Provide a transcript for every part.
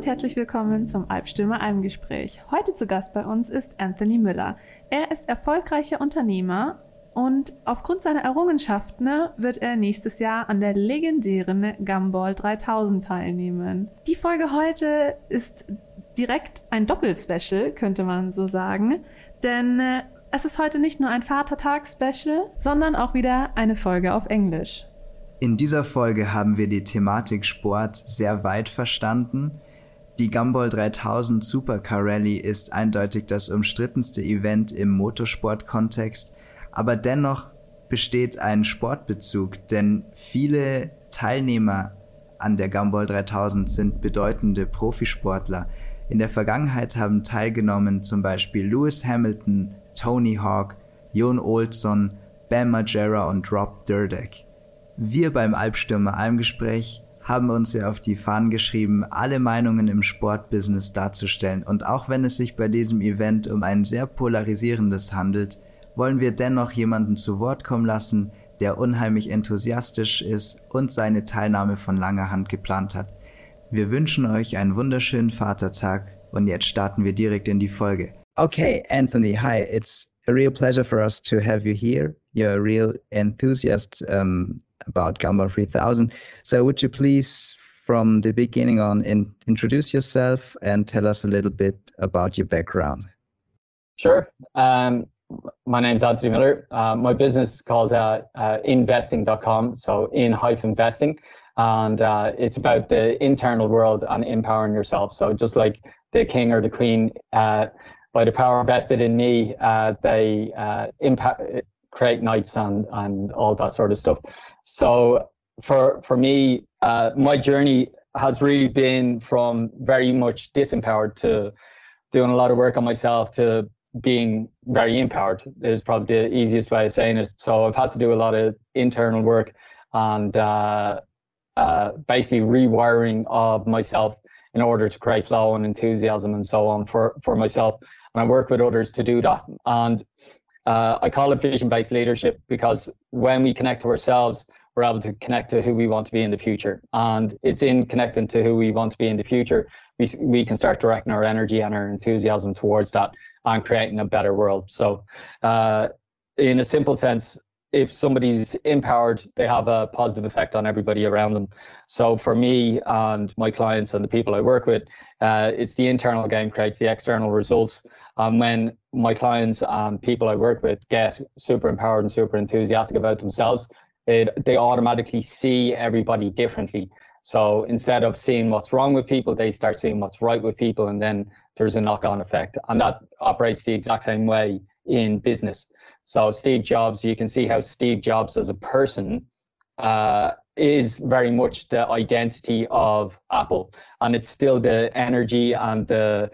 Und herzlich willkommen zum Albstürmer Almgespräch. Heute zu Gast bei uns ist Anthony Müller. Er ist erfolgreicher Unternehmer und aufgrund seiner Errungenschaften wird er nächstes Jahr an der legendären Gumball 3000 teilnehmen. Die Folge heute ist direkt ein Doppelspecial, könnte man so sagen, denn äh, es ist heute nicht nur ein Vatertag-Special, sondern auch wieder eine Folge auf Englisch. In dieser Folge haben wir die Thematik Sport sehr weit verstanden. Die Gumball 3000 Supercar Rally ist eindeutig das umstrittenste Event im Motorsport-Kontext, aber dennoch besteht ein Sportbezug, denn viele Teilnehmer an der Gumball 3000 sind bedeutende Profisportler. In der Vergangenheit haben teilgenommen zum Beispiel Lewis Hamilton, Tony Hawk, Jon Olsson, Bam Margera und Rob Dyrdek. Wir beim Albstürmer Almgespräch haben uns ja auf die Fahnen geschrieben, alle Meinungen im Sportbusiness darzustellen. Und auch wenn es sich bei diesem Event um ein sehr polarisierendes handelt, wollen wir dennoch jemanden zu Wort kommen lassen, der unheimlich enthusiastisch ist und seine Teilnahme von langer Hand geplant hat. Wir wünschen euch einen wunderschönen Vatertag und jetzt starten wir direkt in die Folge. Okay, Anthony, hi. It's a real pleasure for us to have you here. You're a real enthusiast um, about Gumball 3000. So would you please, from the beginning on, in, introduce yourself and tell us a little bit about your background? Sure. Um, my name is Anthony Miller. Uh, my business is called uh, uh, investing.com, so in hyphen investing. And uh, it's about the internal world and empowering yourself. So just like the king or the queen, uh, by the power vested in me, uh, they impact, create knights and, and all that sort of stuff. So for for me, uh, my journey has really been from very much disempowered to doing a lot of work on myself to being very empowered is probably the easiest way of saying it. So I've had to do a lot of internal work and uh, uh, basically rewiring of myself in order to create flow and enthusiasm and so on for, for myself. And I work with others to do that. And uh, I call it vision based leadership because when we connect to ourselves, we're able to connect to who we want to be in the future. And it's in connecting to who we want to be in the future, we, we can start directing our energy and our enthusiasm towards that and creating a better world. So, uh, in a simple sense, if somebody's empowered, they have a positive effect on everybody around them. So for me and my clients and the people I work with, uh, it's the internal game creates the external results. And when my clients and people I work with get super empowered and super enthusiastic about themselves, it, they automatically see everybody differently. So instead of seeing what's wrong with people, they start seeing what's right with people, and then there's a knock-on effect, and that operates the exact same way in business. So Steve Jobs, you can see how Steve Jobs as a person uh, is very much the identity of Apple, and it's still the energy and the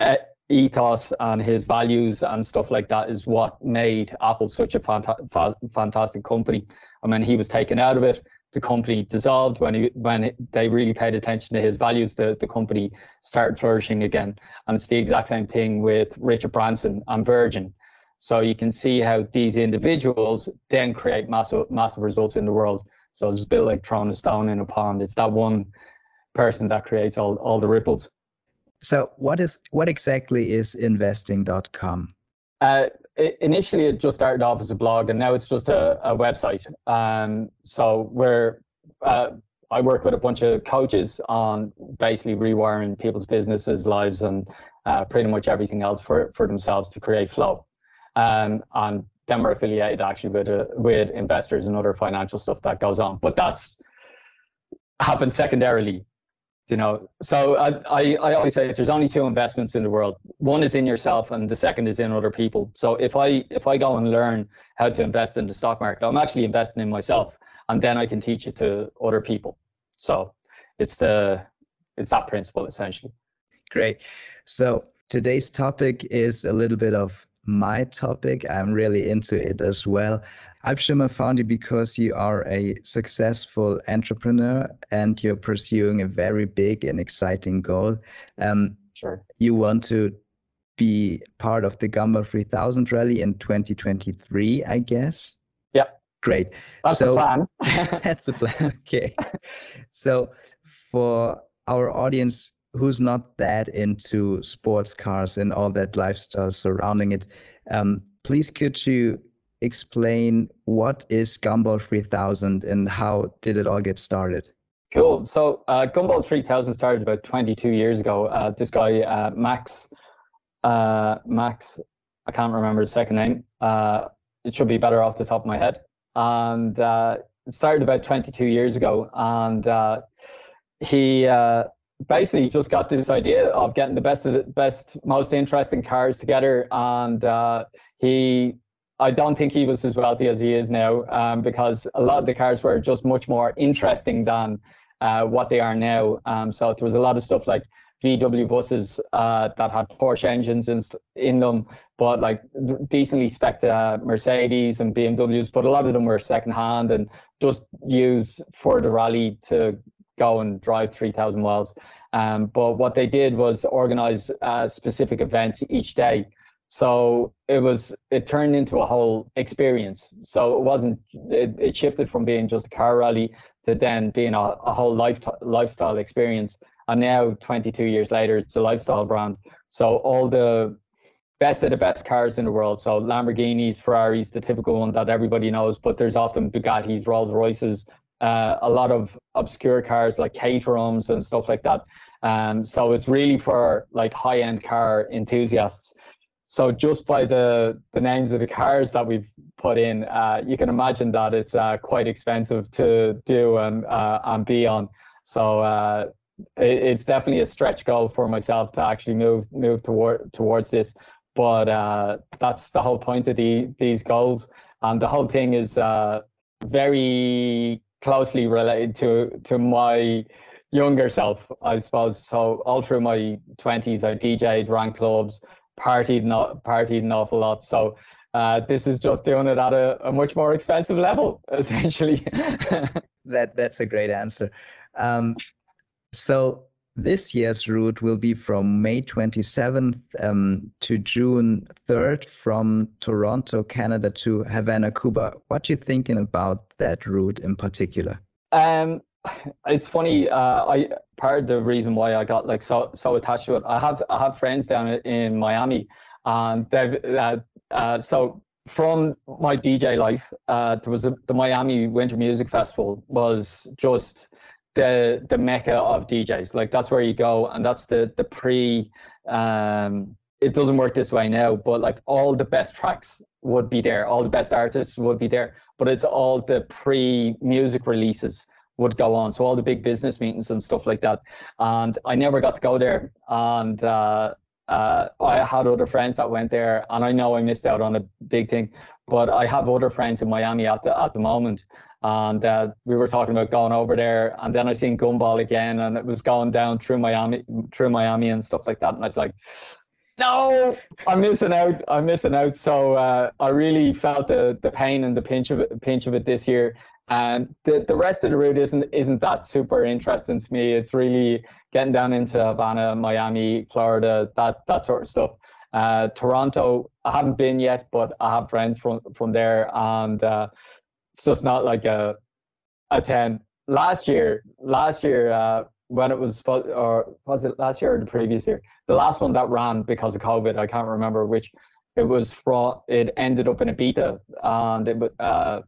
uh, ethos and his values and stuff like that is what made Apple such a fanta- fa- fantastic company. And when he was taken out of it, the company dissolved. When he, when they really paid attention to his values, the, the company started flourishing again. And it's the exact same thing with Richard Branson and Virgin. So you can see how these individuals then create massive massive results in the world. So it's a bit like throwing a stone in a pond. It's that one person that creates all, all the ripples. So what is what exactly is investing.com? Uh, initially, it just started off as a blog, and now it's just a, a website. Um, so we're uh, I work with a bunch of coaches on basically rewiring people's businesses, lives, and uh, pretty much everything else for for themselves to create flow. Um, and then we're affiliated actually with uh, with investors and other financial stuff that goes on. But that's happened secondarily you know? So I, I, I always say there's only two investments in the world. One is in yourself and the second is in other people. So if i if i go and learn how to invest in the stock market i'm actually investing in myself and then i can teach it to other people. So it's the it's that principle essentially. Great. So today's topic is a little bit of my topic i'm really into it as well Albstürmer found you because you are a successful entrepreneur and you're pursuing a very big and exciting goal. Um, sure. You want to be part of the Gumball 3000 rally in 2023, I guess. Yeah. Great. That's so, the plan. that's the plan. Okay. So for our audience who's not that into sports cars and all that lifestyle surrounding it, um, please could you explain what is Gumball 3000 and how did it all get started? Cool. So uh, Gumball 3000 started about 22 years ago. Uh, this guy, uh, Max, uh, Max, I can't remember his second name. Uh, it should be better off the top of my head. And uh, it started about 22 years ago. And uh, he uh, basically just got this idea of getting the best, the best, most interesting cars together. And uh, he, I don't think he was as wealthy as he is now, um, because a lot of the cars were just much more interesting than uh, what they are now. Um, so there was a lot of stuff like VW buses uh, that had Porsche engines in, in them, but like decently spec uh, Mercedes and BMWs, but a lot of them were secondhand and just used for the rally to go and drive 3,000 miles. Um, but what they did was organize uh, specific events each day. So it was it turned into a whole experience. So it wasn't it, it shifted from being just a car rally to then being a, a whole life lifestyle experience. And now, 22 years later, it's a lifestyle brand. So all the best of the best cars in the world. So Lamborghinis, Ferraris, the typical one that everybody knows, but there's often Bugattis, Rolls Royces, uh, a lot of obscure cars like Caterhams and stuff like that. Um, so it's really for like high end car enthusiasts. So just by the the names of the cars that we've put in, uh, you can imagine that it's uh, quite expensive to do and uh, and be on. So uh, it's definitely a stretch goal for myself to actually move move toward towards this. But uh, that's the whole point of the these goals, and the whole thing is very closely related to to my younger self, I suppose. So all through my twenties, I DJed, ran clubs, partied not partied an awful lot. So uh, this is just doing it at a, a much more expensive level, essentially. that that's a great answer. Um, so this year's route will be from May 27th um, to June 3rd from Toronto, Canada to Havana, Cuba. What are you thinking about that route in particular? Um, it's funny. Uh, I part of the reason why I got like so so attached to it. I have I have friends down in Miami, and they've uh, uh, so from my DJ life, uh, there was a, the Miami Winter Music Festival was just the the mecca of DJs. Like that's where you go, and that's the the pre. Um, it doesn't work this way now, but like all the best tracks would be there, all the best artists would be there, but it's all the pre music releases would go on. So all the big business meetings and stuff like that. And I never got to go there. And uh, uh, I had other friends that went there, and I know I missed out on a big thing. But I have other friends in Miami at the at the moment, and uh, we were talking about going over there. And then I seen Gumball again, and it was going down through Miami, through Miami and stuff like that. And I was like, no, I'm missing out. I'm missing out. So uh, I really felt the the pain and the pinch of it, pinch of it this year. And the, the rest of the route isn't isn't that super interesting to me. It's really getting down into Havana, Miami, Florida, that that sort of stuff. Uh, Toronto, I haven't been yet, but I have friends from from there, and uh, it's just not like a a ten. Last year, last year uh, when it was or was it last year or the previous year? The last one that ran because of COVID, I can't remember which. It was from. It ended up in Ibiza, and it uh,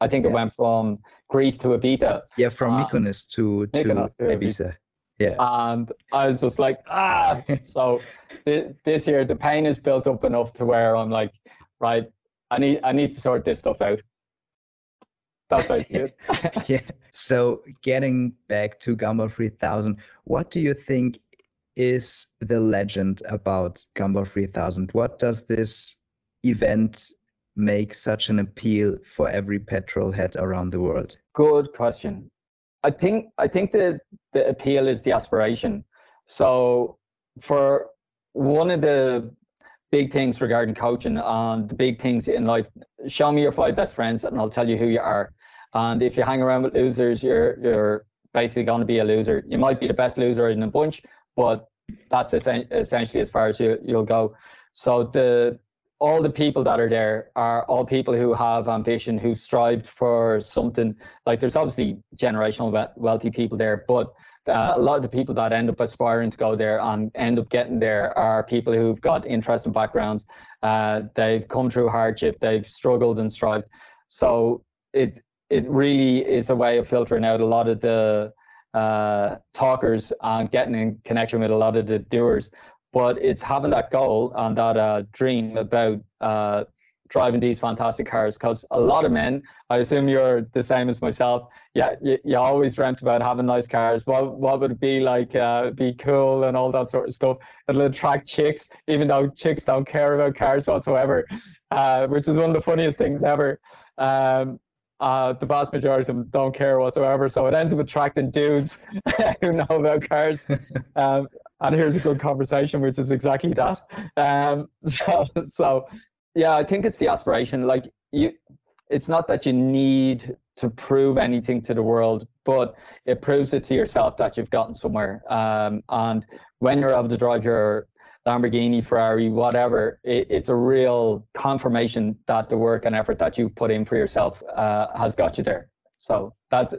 I think yeah. it went from Greece to Ibiza. Yeah, from um, Mykonos to, to, Mykonos to Ibiza. Yeah. And I was just like, ah. so th- this year the pain is built up enough to where I'm like, right, I need I need to sort this stuff out. That's basically it. yeah. So getting back to Gumball 3000, what do you think is the legend about Gumball 3000? What does this event make such an appeal for every petrol head around the world? Good question. I think I think the the appeal is the aspiration. So for one of the big things regarding coaching and the big things in life, show me your five best friends and I'll tell you who you are. And if you hang around with losers, you're you're basically going to be a loser. You might be the best loser in a bunch, but that's essentially as far as you, you'll go. So the all the people that are there are all people who have ambition, who strived for something. Like there's obviously generational wealthy people there, but uh, a lot of the people that end up aspiring to go there and end up getting there are people who've got interesting backgrounds. Uh, they've come through hardship, they've struggled and strived. So it it really is a way of filtering out a lot of the uh, talkers and getting in connection with a lot of the doers. But it's having that goal and that uh, dream about uh, driving these fantastic cars because a lot of men, I assume you're the same as myself. Yeah, you, you always dreamt about having nice cars. What what would it be like? Uh, be cool and all that sort of stuff. It'll attract chicks, even though chicks don't care about cars whatsoever, uh, which is one of the funniest things ever. Um, uh, the vast majority of them don't care whatsoever. So it ends up attracting dudes who know about cars. Um, and here's a good conversation, which is exactly that. Um, so, so yeah, I think it's the aspiration. Like you, it's not that you need to prove anything to the world, but it proves it to yourself that you've gotten somewhere. Um, and when you're able to drive your Lamborghini, Ferrari, whatever, it, it's a real confirmation that the work and effort that you put in for yourself uh, has got you there. So that's,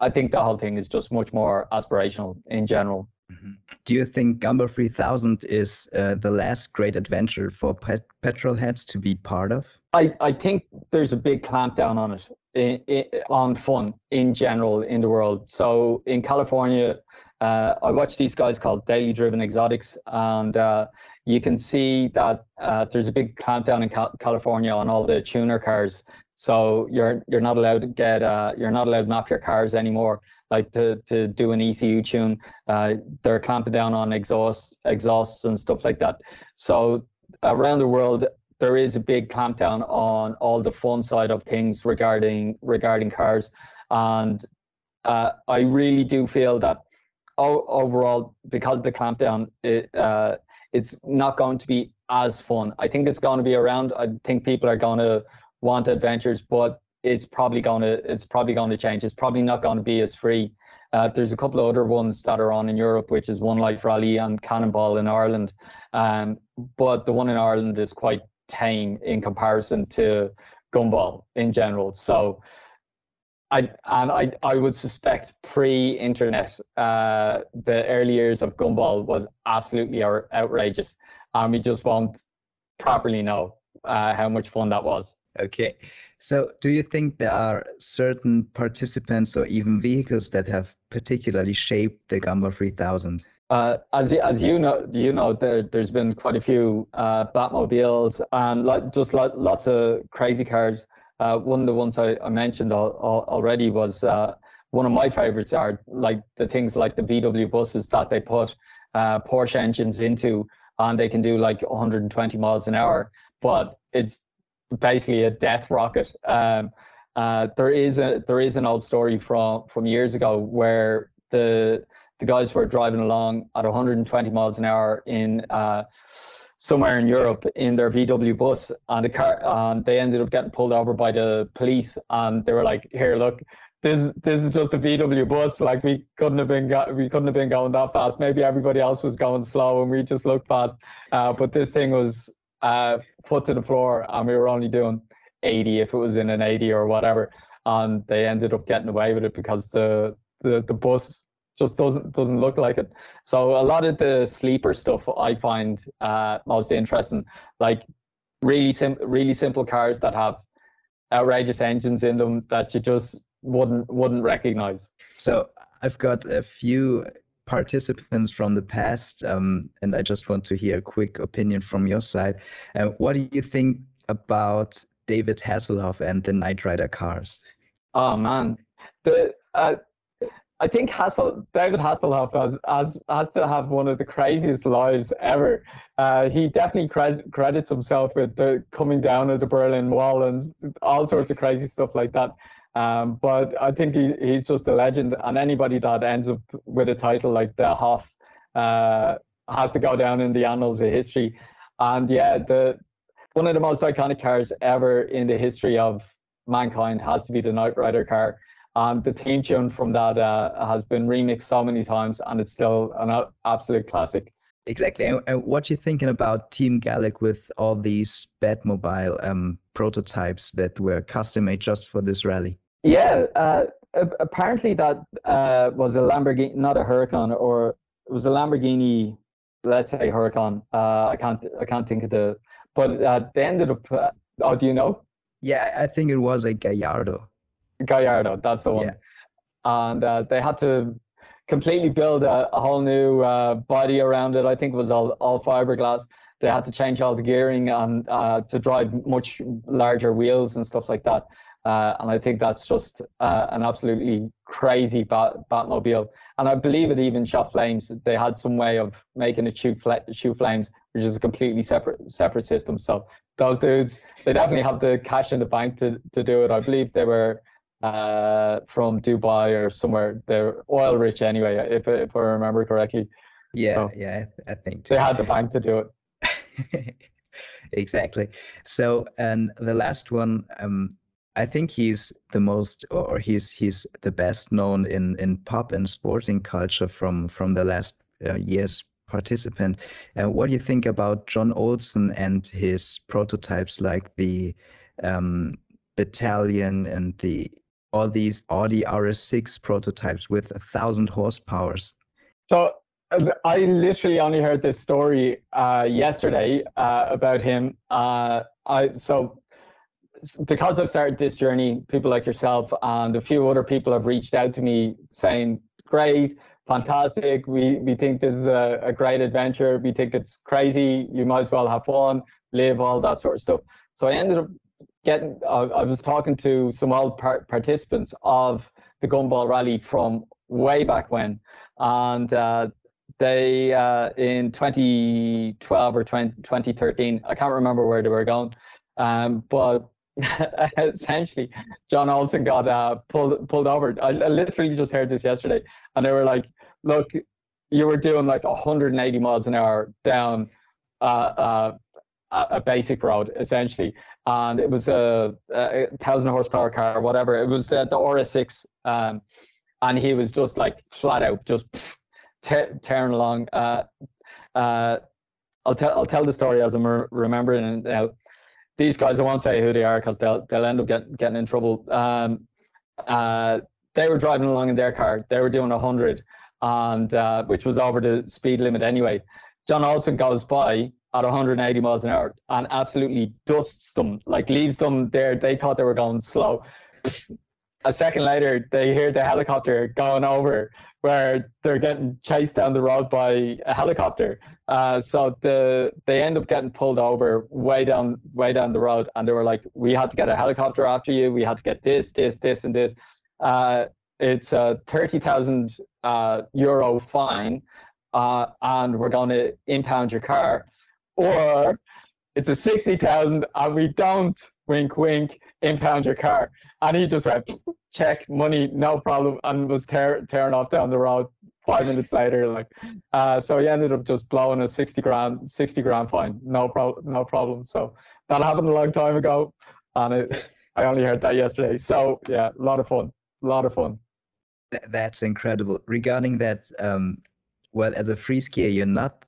I think the whole thing is just much more aspirational in general. Mm-hmm. Do you think Gumball 3000 is uh, the last great adventure for pet- petrol heads to be part of? I, I think there's a big clampdown on it, in, in, on fun in general in the world. So in California, uh, I watch these guys called Daily Driven Exotics, and uh, you can see that uh, there's a big clampdown in Cal- California on all the tuner cars. So you're you're not allowed to get uh, you're not allowed to map your cars anymore. Like to, to do an ECU tune, uh, they're clamping down on exhaust exhausts and stuff like that. So around the world, there is a big clampdown on all the fun side of things regarding regarding cars, and uh, I really do feel that overall, because the clampdown, it, uh, it's not going to be as fun. I think it's going to be around. I think people are going to want adventures, but it's probably going to it's probably going to change. It's probably not going to be as free. Uh, there's a couple of other ones that are on in Europe, which is One Life Rally and Cannonball in Ireland. Um, but the one in Ireland is quite tame in comparison to Gumball in general. So I and I I would suspect pre-internet, uh, the early years of Gumball was absolutely outrageous, and we just won't properly know uh, how much fun that was. Okay, so do you think there are certain participants or even vehicles that have particularly shaped the Gumball 3000? Uh, as as you know, you know there there's been quite a few uh, Batmobiles and like just like lots of crazy cars. Uh, one of the ones I, I mentioned al- al- already was uh, one of my favorites are like the things like the VW buses that they put uh, Porsche engines into, and they can do like 120 miles an hour, but it's basically a death rocket. Um, uh, there is a there is an old story from from years ago where the the guys were driving along at 120 miles an hour in uh, somewhere in Europe in their VW bus, and the car, and they ended up getting pulled over by the police, and they were like, "Here, look." This this is just a VW bus. Like we couldn't have been got, we couldn't have been going that fast. Maybe everybody else was going slow and we just looked fast. Uh, but this thing was uh, put to the floor and we were only doing 80 if it was in an 80 or whatever. And they ended up getting away with it because the the, the bus just doesn't doesn't look like it. So a lot of the sleeper stuff I find uh, most interesting, like really sim- really simple cars that have outrageous engines in them that you just wouldn't wouldn't recognize. So I've got a few participants from the past, um, and I just want to hear a quick opinion from your side. Uh, what do you think about David Hasselhoff and the Knight Rider cars? Oh man, the uh, I think Hassel, David Hasselhoff has, has has to have one of the craziest lives ever. Uh, he definitely cred- credits himself with the coming down of the Berlin Wall and all sorts of crazy stuff like that. Um, but I think he, he's just a legend, and anybody that ends up with a title like the Hoff uh, has to go down in the annals of history. And yeah, the one of the most iconic cars ever in the history of mankind has to be the Knight Rider car. And the theme tune from that uh, has been remixed so many times, and it's still an absolute classic. Exactly. And, and what you thinking about Team Galag with all these Batmobile um, prototypes that were custom made just for this rally? Yeah, uh, apparently that uh, was a Lamborghini, not a Huracan, or it was a Lamborghini. Let's say Huracan. Uh, I can't I can't think of the. But uh, they ended up. Uh, oh, do you know? Yeah, I think it was a Gallardo. Gallardo, that's the one. Yeah. And uh, they had to completely build a, a whole new uh, body around it. I think it was all all fiberglass. They had to change all the gearing and uh, to drive much larger wheels and stuff like that. Uh, and I think that's just uh, an absolutely crazy bat- Batmobile. And I believe it even shot flames. They had some way of making it shoot, fl- shoot flames, which is a completely separate separate system. So those dudes, they definitely have the cash in the bank to, to do it. I believe they were uh, from Dubai or somewhere. They're oil rich anyway, if if I remember correctly. Yeah, so yeah, I think too. they had the bank to do it. exactly. So, and the last one, um, I think he's the most, or he's he's the best known in in pop and sporting culture from from the last uh, years participant. Uh, what do you think about Jon Olsson and his prototypes like the um, Battalion and the all these Audi RS6 prototypes with a thousand horsepowers? So uh, I literally only heard this story uh, yesterday uh, about him. Uh, I so because I've started this journey, people like yourself and a few other people have reached out to me saying, "Great, fantastic. We we think this is a, a great adventure. We think it's crazy. You might as well have fun, live, all that sort of stuff. So I ended up getting. Uh, I was talking to some old par- participants of the Gumball Rally from way back when, and uh, they uh, in 2012 or 20, 2013. I can't remember where they were going, um, but essentially, Jon Olsson got uh, pulled pulled over. I, I, literally just heard this yesterday, and they were like, "Look, you were doing like 180 miles an hour down uh, uh, a basic road, essentially, and it was a, a thousand horsepower car, whatever. It was the the RS6, um, and he was just like flat out, just pff, te- tearing along. Uh, uh, I'll tell I'll tell the story as I'm re- remembering it now these guys, I won't say who they are because they'll they'll end up get, getting in trouble. Um, uh, they were driving along in their car. They were doing hundred, and uh, which was over the speed limit anyway. Jon Olsson goes by at 180 miles an hour and absolutely dusts them, like leaves them there. They thought they were going slow. A second later, they hear the helicopter going over where they're getting chased down the road by a helicopter. Uh, so the they end up getting pulled over way down way down the road, and they were like, "We had to get a helicopter after you. We had to get this, this, this, and this." Uh, it's a thirty thousand uh, euro fine, uh, and we're going to impound your car, or it's a sixty thousand, and we don't wink, wink, impound your car. And he just went, check, money, no problem, and was tear, tearing off down the road five minutes later. Like, uh, so he ended up just blowing a 60 grand, 60 grand fine. No problem, no problem. So that happened a long time ago. And it, I only heard that yesterday. So yeah, a lot of fun, a lot of fun. That's incredible. Regarding that, um, well, as a free skier, you're not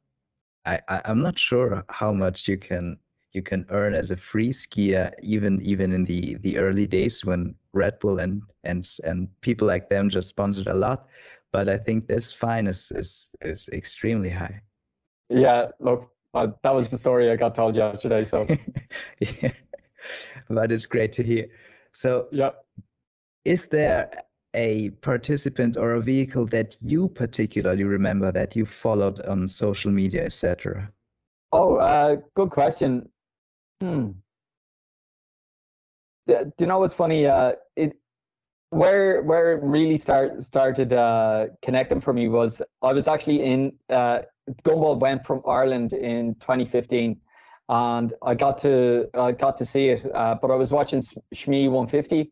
I, I am not sure how much you can you can earn as a free skier even even in the the early days when Red Bull and and and people like them just sponsored a lot. But I think this fine is is, is extremely high. Yeah look uh, that was the story I got told yesterday so. Yeah but it's great to hear. So yeah. is there a participant or a vehicle that you particularly remember that you followed on social media etc oh uh, good question Hmm. Do, do you know what's funny? Uh, it where where it really start started uh, connecting for me was I was actually in uh, Gumball went from Ireland in 2015, and I got to I got to see it. Uh, but I was watching Shmee 150,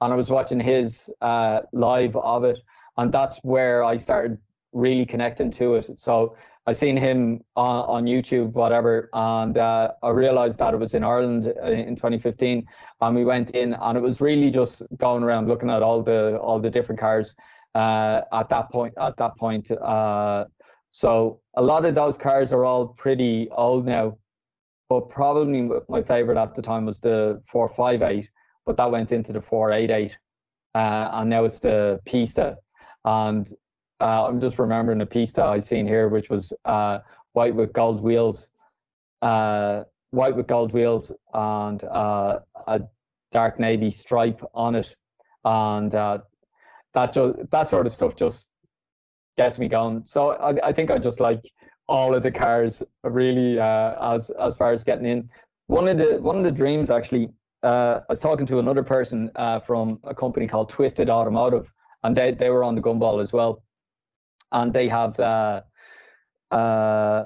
and I was watching his uh, live of it, and that's where I started really connecting to it. So I seen him on, on YouTube, whatever, and uh, I realized that it was in Ireland uh, in 2015, and we went in, and it was really just going around looking at all the all the different cars uh, at that point. At that point, uh, so a lot of those cars are all pretty old now, but probably my favorite at the time was the 458, but that went into the 488. uh, and now it's the Pista. And uh, I'm just remembering a Pista I seen here, which was uh, white with gold wheels, uh, white with gold wheels, and uh, a dark navy stripe on it, and uh, that just that sort of stuff just gets me going. So I, I think I just like all of the cars really as as far as getting in. One of the one of the dreams actually. Uh, I was talking to another person uh, from a company called Twisted Automotive, and they, they were on the gumball as well. And they have uh, uh,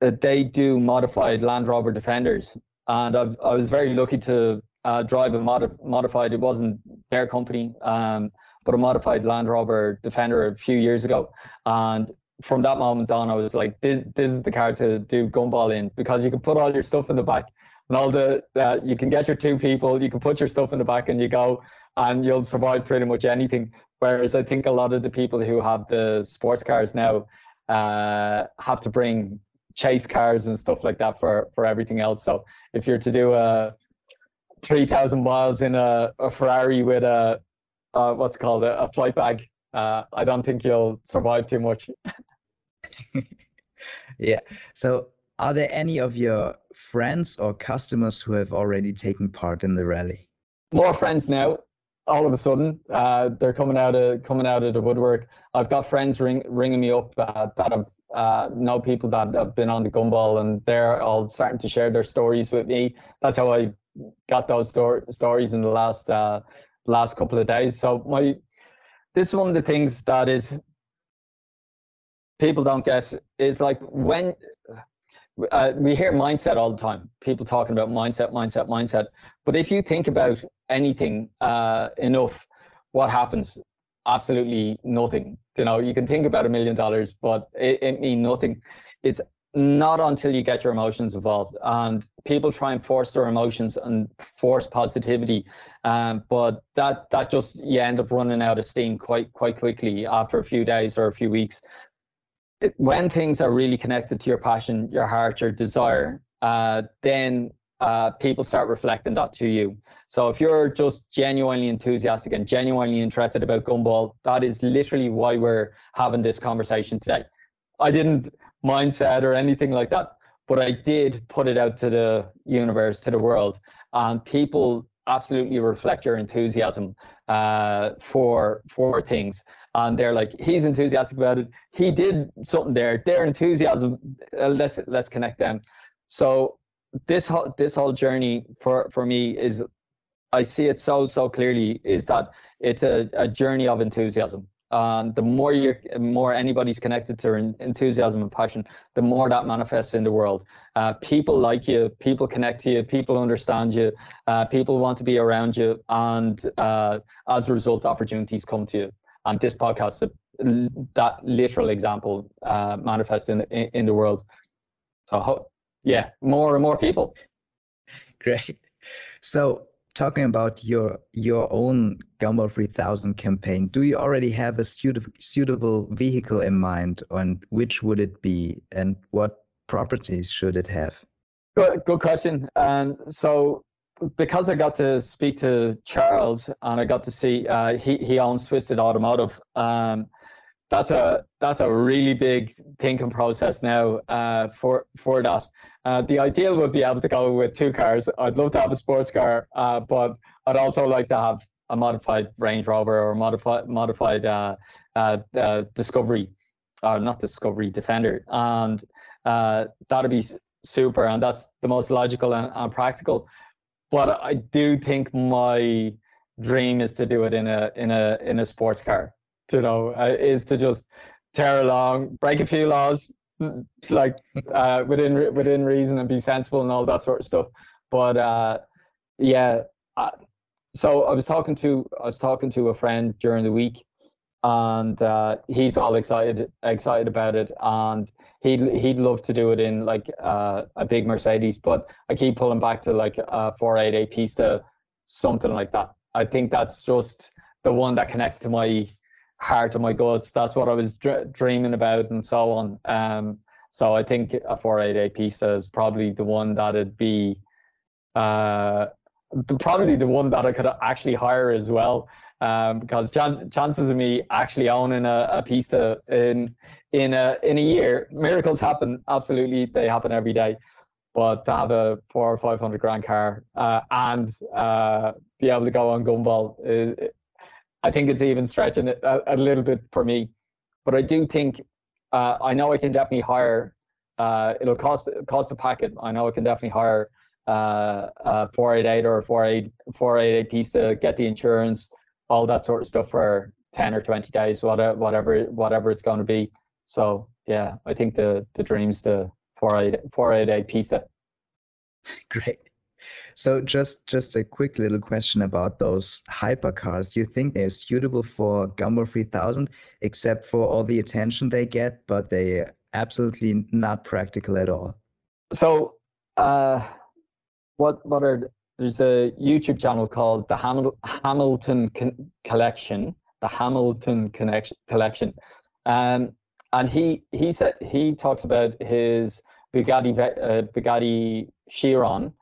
they do modified Land Rover Defenders, and I've, i was very lucky to uh, drive a mod- modified. It wasn't their company, um, but a modified Land Rover Defender a few years ago, and from that moment on, I was like, this this is the car to do gumball in because you can put all your stuff in the back and all the uh, you can get your two people, you can put your stuff in the back and you go and you'll survive pretty much anything. Whereas I think a lot of the people who have the sports cars now uh, have to bring chase cars and stuff like that for for everything else. So if you're to do a three thousand miles in a, a Ferrari with a what's called a, a flight bag, uh, I don't think you'll survive too much. yeah. So, are there any of your friends or customers who have already taken part in the rally? More friends now. All of a sudden, uh, they're coming out of coming out of the woodwork. I've got friends ring, ringing me up uh, that have uh, know people that have been on the gumball, and they're all starting to share their stories with me. That's how I got those sto- stories in the last uh, last couple of days. So my this is one of the things that is people don't get is like when uh, we hear mindset all the time. People talking about mindset mindset mindset. But if you think about anything uh, enough what happens? Absolutely nothing. You know you can think about a million dollars but it, it means nothing. It's not until you get your emotions involved. And people try and force their emotions and force positivity. Um, but that that just you end up running out of steam quite quite quickly after a few days or a few weeks when things are really connected to your passion your heart your desire uh, then uh, people start reflecting that to you so if you're just genuinely enthusiastic and genuinely interested about gumball that is literally why we're having this conversation today i didn't mindset or anything like that. But I did put it out to the universe, to the world, and people absolutely reflect your enthusiasm uh, for for things. And they're like, he's enthusiastic about it. He did something there. Their enthusiasm. Uh, let's let's connect them. So this whole this whole journey for for me is, I see it so so clearly. Is that it's a, a journey of enthusiasm and the more you more anybody's connected to enthusiasm and passion the more that manifests in the world uh, people like you people connect to you people understand you uh, people want to be around you and uh, as a result opportunities come to you and this podcast that literal example uh, manifests in, in, in the world so yeah more and more people great so talking about your your own Gumball 3000 campaign, do you already have a suitable suitable vehicle in mind, and which would it be, and what properties should it have? Good, good question. And um, so, because I got to speak to Charles and I got to see uh, he he owns Twisted Automotive. Um, that's a that's a really big thinking process now uh, for for that. Uh, the ideal would be able to go with two cars. I'd love to have a sports car, uh, but I'd also like to have a modified Range Rover or modified modified uh, uh, Discovery, or not Discovery Defender, and that'd be super. And that's the most logical and, and practical. But I do think my dream is to do it in a in a in a sports car. You know, is to just tear along, break a few laws, like uh, within within reason and be sensible and all that sort of stuff. But uh, yeah, uh, so I was talking to I was talking to a friend during the week, and uh, he's all excited excited about it, and he'd he'd love to do it in like uh, a big Mercedes, but I keep pulling back to like a 488 Pista, something like that. I think that's just the one that connects to my heart and my guts. That's what I was dr- dreaming about, and so on. Um, so I think a 488 Pista is probably the one that'd be uh, the, probably the one that I could actually hire as well. Um, because chan- chances of me actually owning a, a pista in in a in a year, miracles happen. Absolutely, they happen every day. But to have a four or five hundred grand car uh, and uh, be able to go on gumball, is, I think it's even stretching it a, a, little bit for me. But I do think uh, I know I can definitely hire. Uh, it'll cost cost a packet. I know I can definitely hire uh, a 488 or a 48 488 Pista get the insurance, all that sort of stuff for 10 or 20 days, whatever whatever whatever it's going to be. So yeah, I think the the dreams the 488 488 Pista. Great. So just just a quick little question about those hypercars. Do you think they're suitable for Gumball 3000, except for all the attention they get, but they absolutely not practical at all? So uh, what what are there's a YouTube channel called the Hamil- Hamilton Con- Collection, the Hamilton Connection Collection, um, and he he said he talks about his Bugatti uh, Bugatti Chiron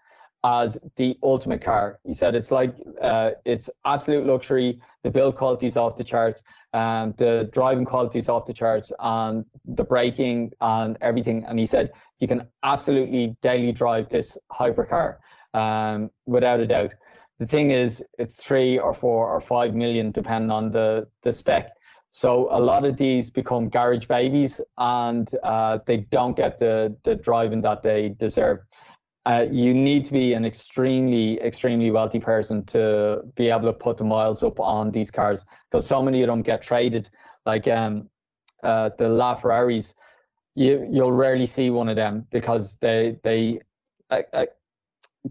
as the ultimate car. He said it's like uh, it's absolute luxury. The build quality is off the charts, and the driving quality is off the charts, and the braking and everything. And he said you can absolutely daily drive this hypercar um, without a doubt. The thing is, it's three or four or five million, depending on the, the spec. So a lot of these become garage babies, and uh, they don't get the the driving that they deserve. Uh, you need to be an extremely, extremely wealthy person to be able to put the miles up on these cars because so many of them get traded. Like um, uh, the LaFerraris, you you'll rarely see one of them because they they uh, uh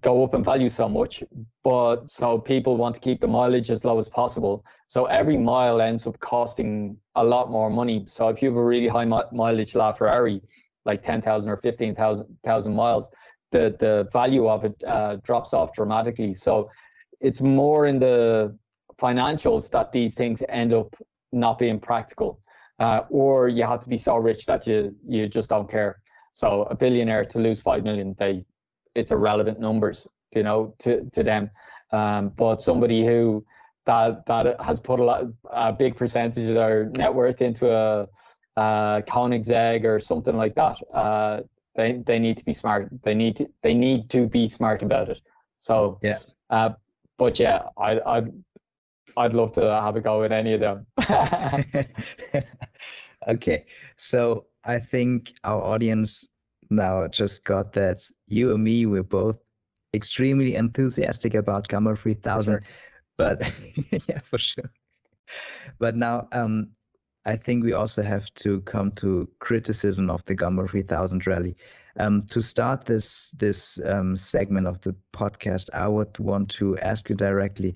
go up in value so much, but so people want to keep the mileage as low as possible. So every mile ends up costing a lot more money. So if you have a really high mileage LaFerrari, like 10,000 or 15,000 miles, the, the value of it uh, drops off dramatically. So it's more in the financials that these things end up not being practical. Uh, or you have to be so rich that you you just don't care. So a billionaire to lose five million, they it's irrelevant numbers, you know, to to them. Um, but somebody who that that has put a lot a big percentage of their net worth into a, a Koenigsegg or something like that, uh, they they need to be smart. They need to they need to be smart about it. So yeah. Uh, but yeah, I I'd I'd love to have a go with any of them. okay, so I think our audience now just got that you and me we're both extremely enthusiastic about Gumball 3000 sure. but yeah for sure but now um I think we also have to come to criticism of the Gumball 3000 rally. Um, to start this this um, segment of the podcast, I would want to ask you directly: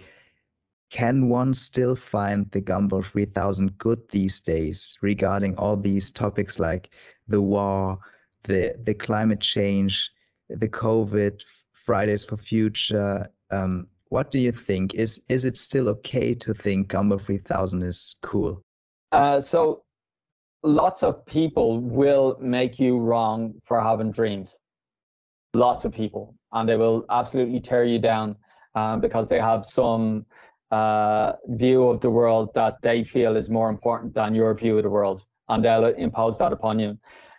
Can one still find the Gumball 3000 good these days regarding all these topics like the war, the the climate change, the COVID, Fridays for Future. Um, what do you think? Is is it still okay to think Gumball 3000 is cool? Uh, so lots of people will make you wrong for having dreams. Lots of people, and they will absolutely tear you down um, because they have some uh, view of the world that they feel is more important than your view of the world, and they'll impose that upon you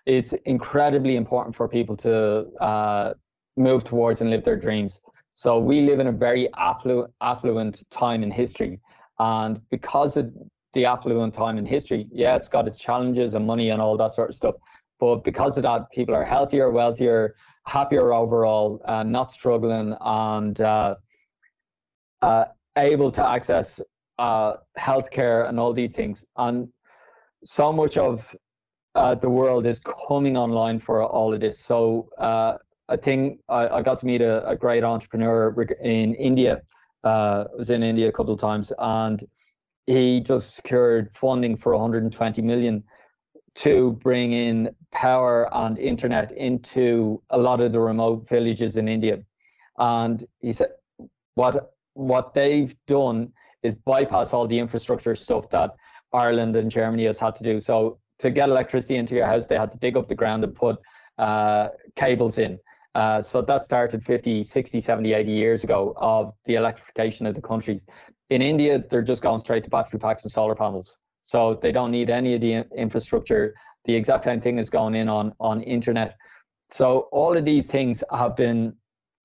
it's incredibly important for people to uh, move towards and live their dreams. So we live in a very affluent, affluent time in history, and because of the affluent time in history, yeah, it's got its challenges and money and all that sort of stuff. But because of that, people are healthier, wealthier, happier overall, uh, not struggling, and uh, uh, able to access uh, healthcare and all these things. And so much of uh, the world is coming online for all of this. So uh, I think I, I, got to meet a, a great entrepreneur in India. Uh, I was in India a couple of times, and he just secured funding for 120 million to bring in power and internet into a lot of the remote villages in India. And he said, what what they've done is bypass all the infrastructure stuff that Ireland and Germany has had to do. So to get electricity into your house, they had to dig up the ground and put uh, cables in. Uh, so that started 50, 60, 70, 80 years ago of the electrification of the countries. In India, they're just going straight to battery packs and solar panels. So they don't need any of the infrastructure. The exact same thing is going in on, on internet. So all of these things have been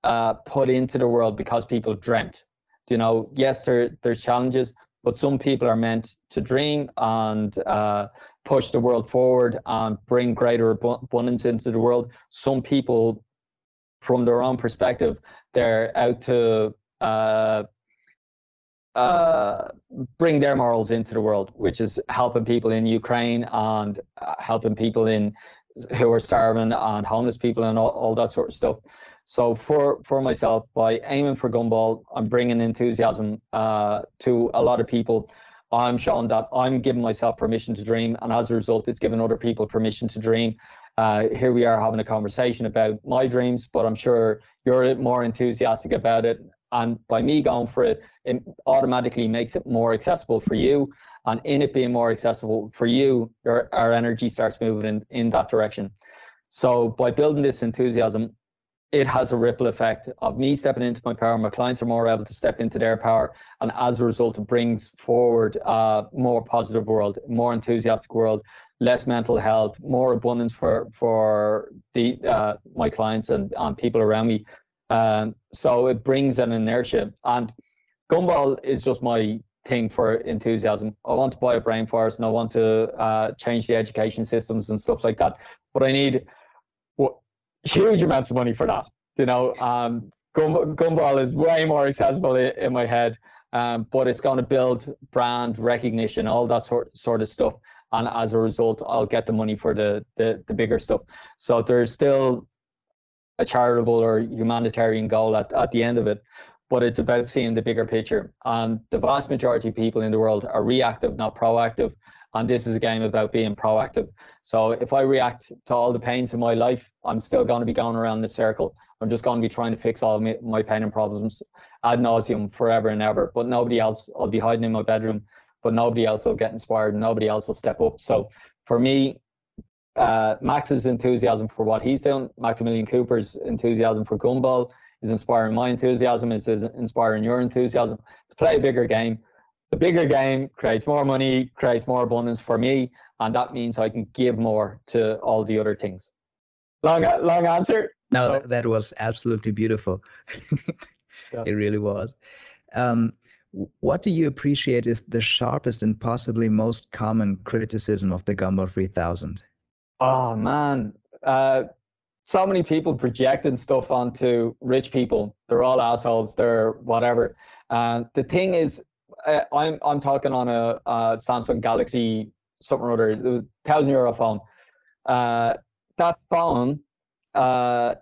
uh, put into the world because people dreamt. You know, yes, there, there's challenges, but some people are meant to dream and uh, push the world forward and bring greater abundance into the world. Some people, from their own perspective, they're out to uh, uh, bring their morals into the world, which is helping people in Ukraine and uh, helping people in who are starving and homeless people and all, all that sort of stuff. So for for myself, by aiming for Gumball, I'm bringing enthusiasm uh, to a lot of people. I'm showing that I'm giving myself permission to dream, and as a result, it's giving other people permission to dream. Uh, here we are having a conversation about my dreams, but I'm sure you're more enthusiastic about it. And by me going for it, it automatically makes it more accessible for you. And in it being more accessible for you, your, our energy starts moving in, in that direction. So by building this enthusiasm, it has a ripple effect of me stepping into my power. My clients are more able to step into their power, and as a result, it brings forward a more positive world, more enthusiastic world, less mental health, more abundance for for the uh, my clients and, and people around me. Um, so it brings an inertia, and Gumball is just my thing for enthusiasm. I want to buy a brain forest, and I want to uh, change the education systems and stuff like that. But I need huge amounts of money for that. You know, um, Gumball is way more accessible in, in my head, um, but it's going to build brand recognition, all that sort sort of stuff. And as a result, I'll get the money for the the, the bigger stuff. So there's still a charitable or humanitarian goal at, at the end of it, but it's about seeing the bigger picture. And the vast majority of people in the world are reactive, not proactive. And this is a game about being proactive. So if I react to all the pains in my life, I'm still going to be going around the circle. I'm just going to be trying to fix all my, my pain and problems ad nauseum forever and ever. But nobody else, I'll be hiding in my bedroom, but nobody else will get inspired. Nobody else will step up. So for me, uh, Max's enthusiasm for what he's doing, Maximilian Cooper's enthusiasm for Gumball is inspiring my enthusiasm, is, is inspiring your enthusiasm to play a bigger game the bigger game creates more money, creates more abundance for me, and that means I can give more to all the other things. Long, long answer. No, so, that was absolutely beautiful. yeah. It really was. Um, what do you appreciate is the sharpest and possibly most common criticism of the Gumball 3000? Oh man, uh, so many people projecting stuff onto rich people. They're all assholes. They're whatever. Uh, the thing is, uh, I'm I'm talking on a, a, Samsung Galaxy something or other, it was thousand euro phone. Uh, that phone, uh,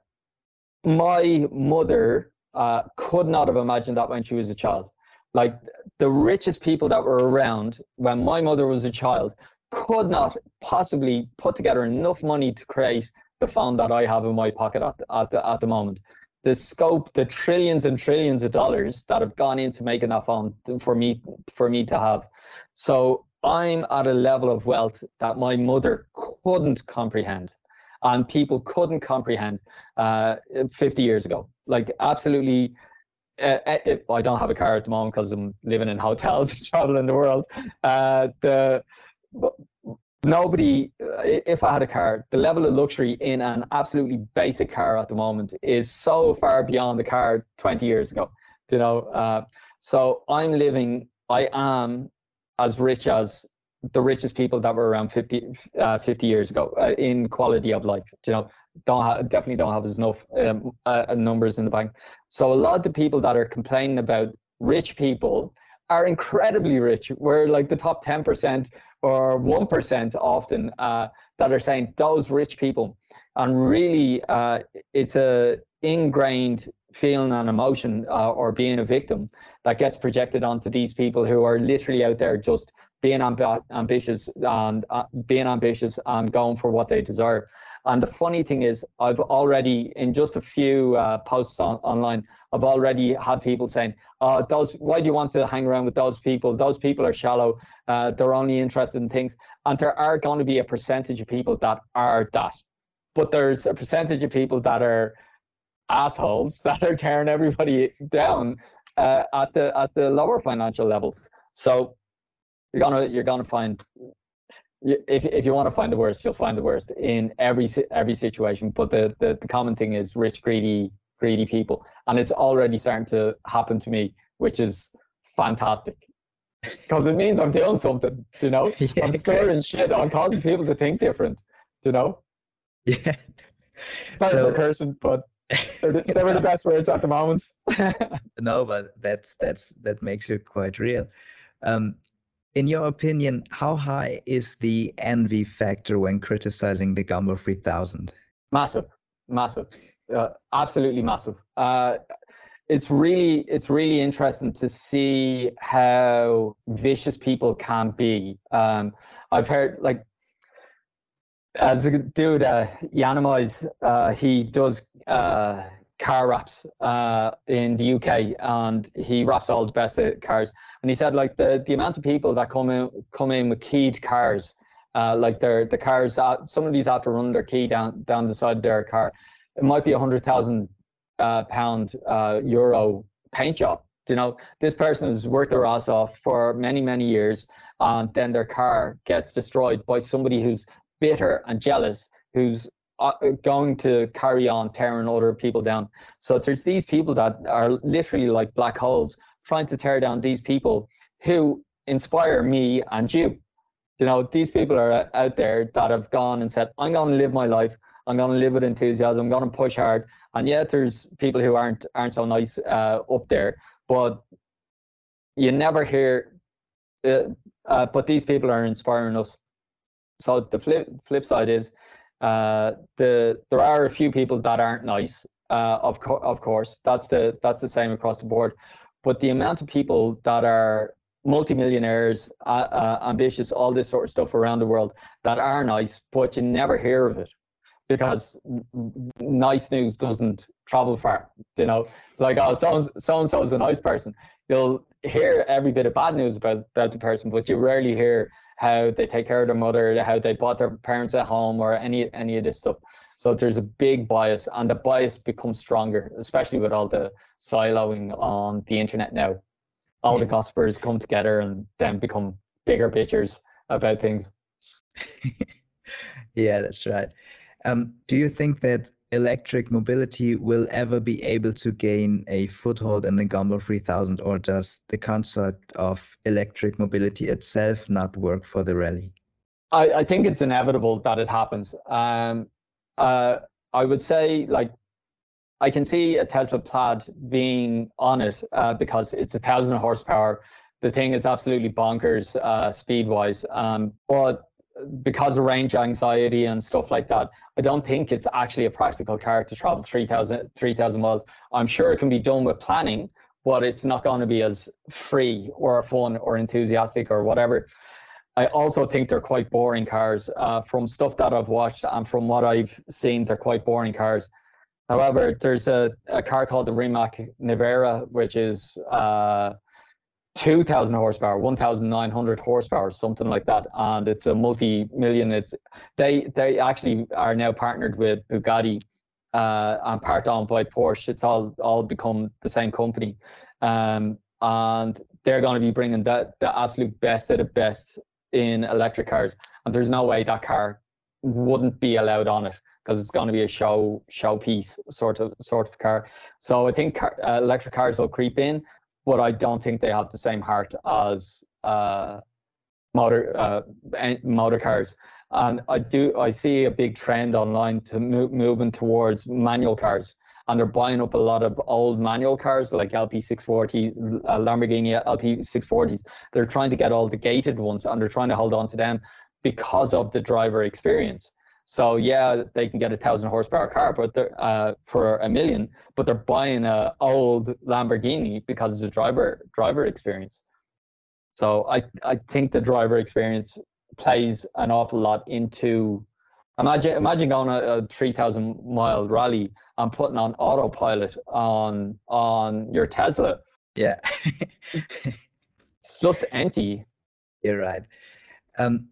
my mother uh, could not have imagined that when she was a child. Like the richest people that were around when my mother was a child could not possibly put together enough money to create the phone that I have in my pocket at at the, at the moment the scope, the trillions and trillions of dollars that have gone into making that phone for me for me to have. So I'm at a level of wealth that my mother couldn't comprehend, and people couldn't comprehend uh, 50 years ago. Like absolutely. Uh, uh I don't have a car at the moment because I'm living in hotels, traveling the world. Uh, the nobody if i had a car the level of luxury in an absolutely basic car at the moment is so far beyond the car 20 years ago you know uh, so i'm living i am as rich as the richest people that were around 50 uh, 50 years ago uh, in quality of life you know don't definitely don't have enough um, uh, numbers in the bank so a lot of the people that are complaining about rich people are incredibly rich. We're like the top 10% or 1% often uh, that are saying those rich people. And really, uh, it's a ingrained feeling and emotion uh, or being a victim that gets projected onto these people who are literally out there just being amb- ambitious and uh, being ambitious and going for what they deserve. And the funny thing is, I've already, in just a few uh, posts on, online, I've already had people saying, "Oh, those. Why do you want to hang around with those people? Those people are shallow. Uh, they're only interested in things." And there are going to be a percentage of people that are that, but there's a percentage of people that are assholes that are tearing everybody down uh, at the at the lower financial levels. So you're gonna you're gonna find if if you want to find the worst, you'll find the worst in every every situation. But the the, the common thing is rich, greedy, greedy people, and it's already starting to happen to me, which is fantastic because it means I'm doing something. You know, yeah, I'm stirring shit. I'm causing people to think different. You know. Yeah. Sorry so, for cursing, but they were the best words at the moment. no, but that's that's that makes it quite real. Um, in your opinion, how high is the envy factor when criticizing the Gumball 3000? Massive, massive, uh, absolutely massive. Uh, it's really it's really interesting to see how vicious people can be. Um, I've heard like as a dude, uh, Yiannimize, uh, he does uh, car wraps uh, in the UK, and he wraps all the best cars. And he said like the the amount of people that come in come in with keyed cars, uh, like their the cars, uh, some of these have to run their key down down the side of their car. It might be a hundred thousand uh, pound uh, euro paint job. You know, this person has worked their ass off for many many years, and then their car gets destroyed by somebody who's bitter and jealous, who's going to carry on tearing other people down. So there's these people that are literally like black holes trying to tear down these people who inspire me and you. You know, these people are out there that have gone and said, I'm going to live my life. I'm going to live with enthusiasm. I'm going to push hard. And yet there's people who aren't aren't so nice uh, up there. But you never hear, uh, uh, but these people are inspiring us. So the flip flip side is, uh, the there are a few people that aren't nice. Uh, of co- of course, that's the that's the same across the board. But the amount of people that are multimillionaires, uh, uh, ambitious, all this sort of stuff around the world that are nice, but you never hear of it because nice news doesn't travel far. You know, it's like oh, so and so is a nice person. You'll hear every bit of bad news about about the person, but you rarely hear how they take care of their mother, how they bought their parents at home, or any any of this stuff. So there's a big bias, and the bias becomes stronger, especially with all the siloing on the internet now. All the gossipers come together and then become bigger pictures about things. yeah, that's right. Um, do you think that electric mobility will ever be able to gain a foothold in the Gumball 3000, or does the concept of electric mobility itself not work for the rally? I, I think it's inevitable that it happens. Um, uh, I would say like I can see a Tesla Plaid being on it uh, because it's a thousand horsepower. The thing is absolutely bonkers uh, speed wise. Um, but because of range anxiety and stuff like that, I don't think it's actually a practical car to travel 3,000 3, miles. I'm sure it can be done with planning, but it's not going to be as free or fun or enthusiastic or whatever. I also think they're quite boring cars. Uh, from stuff that I've watched and from what I've seen, they're quite boring cars. However, there's a, a car called the Rimac Nevera, which is uh, 2,000 horsepower, 1,900 horsepower, something like that, and it's a multi-million. It's they they actually are now partnered with Bugatti uh, and part owned by Porsche. It's all all become the same company, um, and they're going to be bringing that the absolute best of the best in electric cars, and there's no way that car wouldn't be allowed on it because it's going to be a show showpiece sort of sort of car. So I think car, uh, electric cars will creep in, but I don't think they have the same heart as uh, motor uh, motor cars. And I do I see a big trend online to moving towards manual cars and they're buying up a lot of old manual cars like LP640, uh, Lamborghini LP640s. They're trying to get all the gated ones and they're trying to hold on to them because of the driver experience. So yeah, they can get a thousand horsepower car, but they're uh, for a million, but they're buying a old Lamborghini because of the driver driver experience. So I I think the driver experience plays an awful lot into Imagine imagine going a, a three thousand mile rally and putting on autopilot on on your Tesla. Yeah. it's just empty. You're right. Um,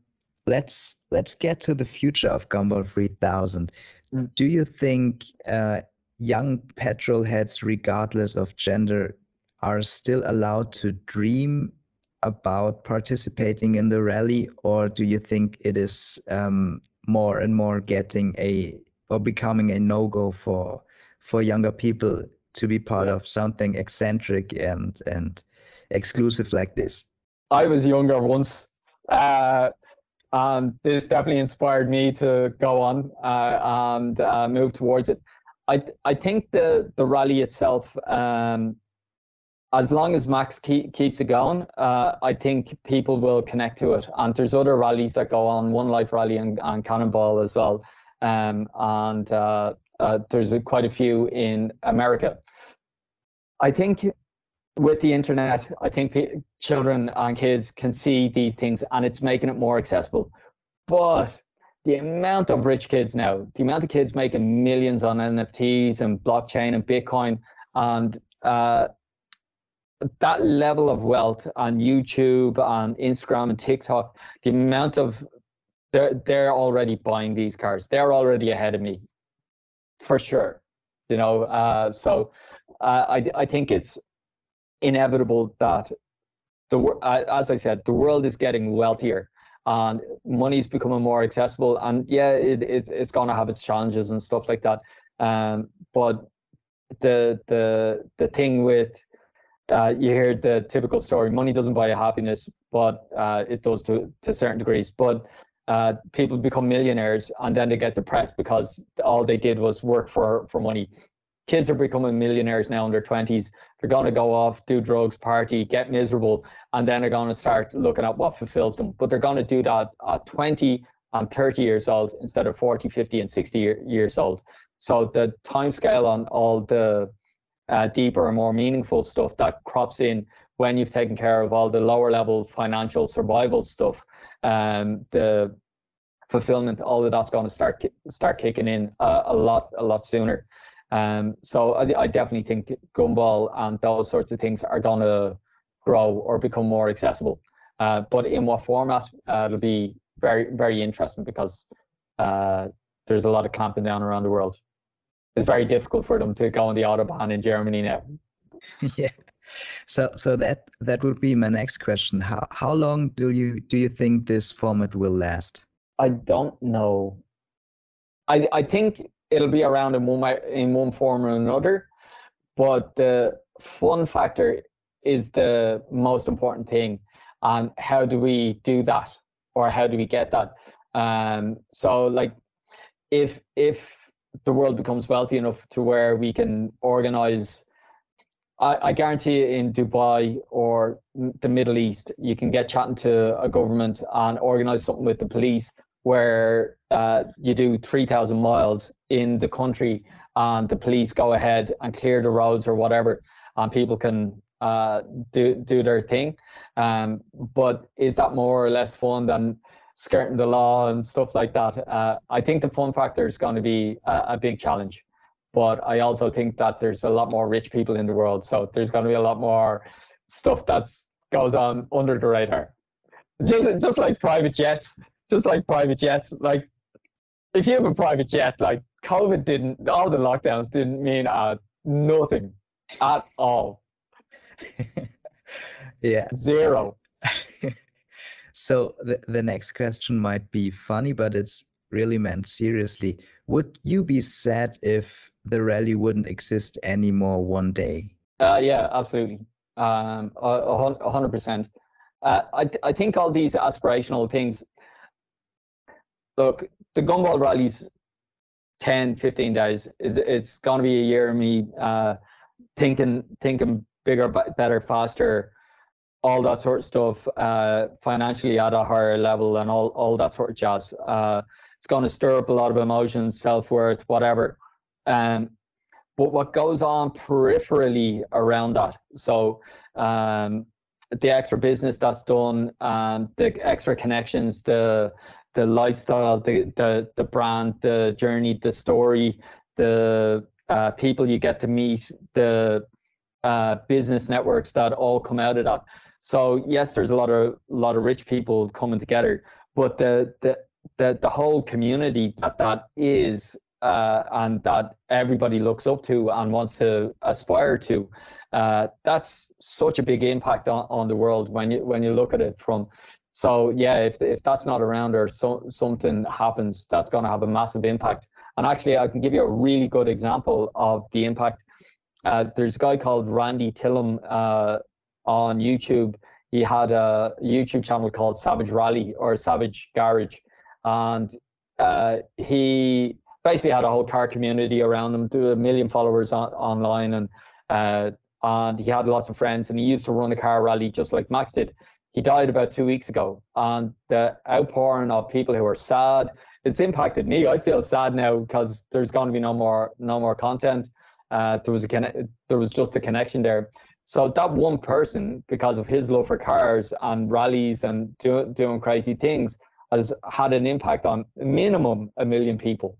let's let's get to the future of Gumball 3000. Mm. Do you think uh, young petrol heads, regardless of gender, are still allowed to dream about participating in the rally, or do you think it is um, more and more getting a or becoming a no go for for younger people to be part of something eccentric and and exclusive like this? I was younger once, uh, and this definitely inspired me to go on uh, and uh, move towards it. I I think the the rally itself, um, as long as Max keep, keeps it going, uh, I think people will connect to it. And there's other rallies that go on, One Life Rally and, and Cannonball as well, um, and uh, uh, there's a, quite a few in America. I think with the internet, I think p- children and kids can see these things and it's making it more accessible. But the amount of rich kids now, the amount of kids making millions on NFTs and blockchain and Bitcoin, and uh, that level of wealth on YouTube and Instagram and TikTok, the amount of they're they're already buying these cars. They're already ahead of me, for sure. You know, uh, so uh, I I think it's inevitable that the as I said, the world is getting wealthier and money is becoming more accessible. And yeah, it, it it's going to have its challenges and stuff like that. Um, but the the the thing with uh, you hear the typical story: money doesn't buy you happiness, but uh, it does to to certain degrees. But uh, people become millionaires and then they get depressed because all they did was work for for money kids are becoming millionaires now in their 20s. They're going to go off, do drugs, party, get miserable, and then they're going to start looking at what fulfills them. But they're going to do that at 20 and 30 years old instead of 40, 50, and 60 year, years old. So the time scale on all the uh, deeper and more meaningful stuff that crops in when you've taken care of all the lower level financial survival stuff, um, the fulfillment, all of that's going to start start kicking in uh, a lot a lot sooner. Um, so I, I definitely think gumball and those sorts of things are going to grow or become more accessible. Uh, but in what format, uh, it'll be very, very interesting because uh, there's a lot of clamping down around the world. It's very difficult for them to go on the autobahn in Germany now. yeah. So, so that that would be my next question. How how long do you do you think this format will last? I don't know. I I think it'll be around in one in one form or another, but the fun factor is the most important thing. And how do we do that, or how do we get that? Um, so like, if if the world becomes wealthy enough to where we can organize I, I, guarantee in Dubai or the Middle East, you can get chatting to a government and organize something with the police where uh, you do 3,000 miles in the country and the police go ahead and clear the roads or whatever, and people can uh, do do their thing. Um, but is that more or less fun than skirting the law and stuff like that? Uh, I think the fun factor is going to be a, a big challenge. But I also think that there's a lot more rich people in the world, so there's going to be a lot more stuff that's goes on under the radar. Just just like private jets, just like private jets. Like if you have a private jet, like COVID didn't, all the lockdowns didn't mean uh, nothing at all. yeah. Zero. so the, the next question might be funny, but it's really meant seriously. Would you be sad if the rally wouldn't exist anymore one day? Uh, yeah, absolutely. Um, a hundred percent. Uh, I, I think all these aspirational things look, the gumball rallies 10, 15 days. It's, it's going to be a year of me uh, thinking, thinking bigger, better, faster, all that sort of stuff, uh, financially at a higher level and all, all that sort of jazz. Uh, it's going to stir up a lot of emotions, self-worth, whatever. Um, but what goes on peripherally around that, so um, the extra business that's done, um, the extra connections, the the lifestyle, the the the brand, the journey, the story, the uh, people you get to meet, the uh, business networks that all come out of that. So yes, there's a lot of a lot of rich people coming together, but the the the, the whole community that that is uh, and that everybody looks up to and wants to aspire to. Uh, that's such a big impact on, on the world when you when you look at it from. So yeah, if if that's not around or so, something happens, that's going to have a massive impact. And actually, I can give you a really good example of the impact. Uh, there's a guy called Randy Tillum uh, on YouTube. He had a YouTube channel called Savage Rally or Savage Garage, and uh, he basically had a whole car community around him, do a million followers on, online, and uh, and he had lots of friends, and he used to run a car rally just like Max did. He died about two weeks ago, and the outpouring of people who are sad, it's impacted me. I feel sad now because there's going to be no more no more content. Uh, there was a there was just a connection there. So that one person, because of his love for cars and rallies and do, doing crazy things, has had an impact on minimum a million people.